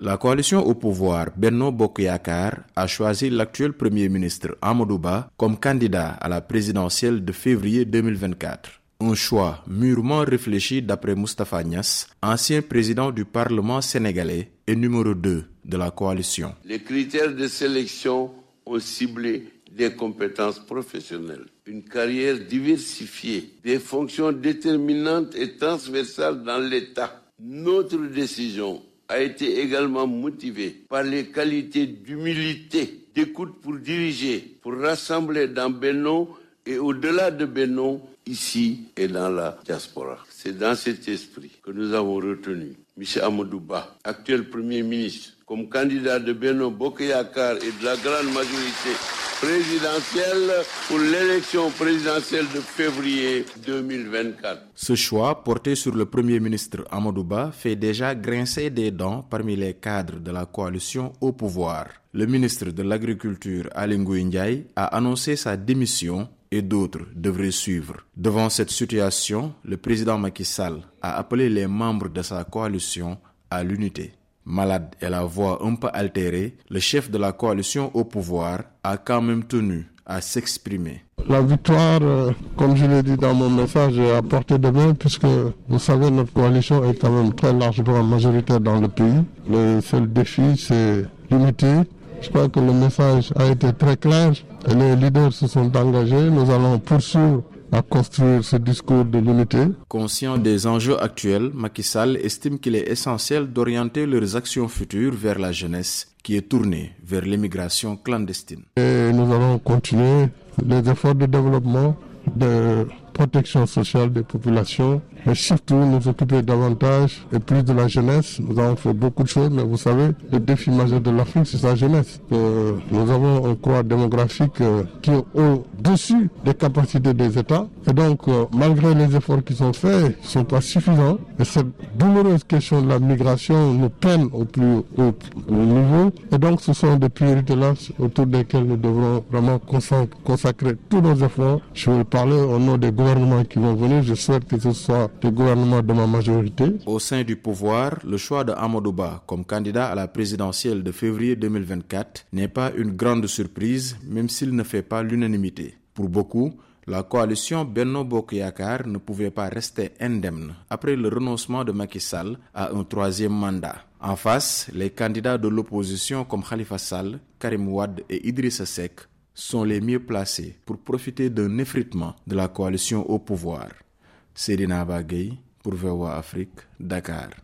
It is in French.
La coalition au pouvoir Benno Bokyakar a choisi l'actuel Premier ministre Amadouba comme candidat à la présidentielle de février 2024. Un choix mûrement réfléchi d'après Mustafa Nias, ancien président du Parlement sénégalais et numéro 2 de la coalition. Les critères de sélection ont ciblé des compétences professionnelles, une carrière diversifiée, des fonctions déterminantes et transversales dans l'État. Notre décision a été également motivée par les qualités d'humilité, d'écoute pour diriger, pour rassembler dans Beno et au-delà de Beno ici et dans la diaspora. C'est dans cet esprit que nous avons retenu M. Amadouba, actuel Premier ministre, comme candidat de Beno Bokeyakar et de la grande majorité présidentielle pour l'élection présidentielle de février 2024. Ce choix, porté sur le Premier ministre Amadouba, fait déjà grincer des dents parmi les cadres de la coalition au pouvoir. Le ministre de l'Agriculture, Alingou Ndiaye, a annoncé sa démission et d'autres devraient suivre. Devant cette situation, le président Macky Sall a appelé les membres de sa coalition à l'unité. Malade et la voix un peu altérée, le chef de la coalition au pouvoir a quand même tenu à s'exprimer. La victoire, euh, comme je l'ai dit dans mon message, est à portée de main puisque vous savez notre coalition est quand même très largement majoritaire dans le pays. Le seul défi c'est l'unité. Je crois que le message a été très clair les leaders se sont engagés. Nous allons poursuivre à construire ce discours de l'unité. Conscient des enjeux actuels, Macky Sall estime qu'il est essentiel d'orienter leurs actions futures vers la jeunesse qui est tournée vers l'immigration clandestine. Et nous allons continuer les efforts de développement de protection sociale des populations, mais surtout nous occuper davantage et plus de la jeunesse. Nous avons fait beaucoup de choses, mais vous savez, le défi majeur de l'Afrique, c'est sa jeunesse. Euh, nous avons un croix démographique euh, qui est au-dessus des capacités des États. Et donc, euh, malgré les efforts qui sont faits, ils ne sont pas suffisants. Et cette douloureuse question de la migration nous peine au plus haut niveau. Et donc, ce sont des priorités-là autour desquelles nous devrons vraiment consacrer tous nos efforts. Je vais parler au nom des Au sein du pouvoir, le choix de Amadouba comme candidat à la présidentielle de février 2024 n'est pas une grande surprise, même s'il ne fait pas l'unanimité. Pour beaucoup, la coalition Benno Bokyakar ne pouvait pas rester indemne après le renoncement de Macky Sall à un troisième mandat. En face, les candidats de l'opposition comme Khalifa Sall, Karim Ouad et Idrissa Seck sont les mieux placés pour profiter d'un effritement de la coalition au pouvoir. Sedina Bagay pour VOA Afrique, Dakar.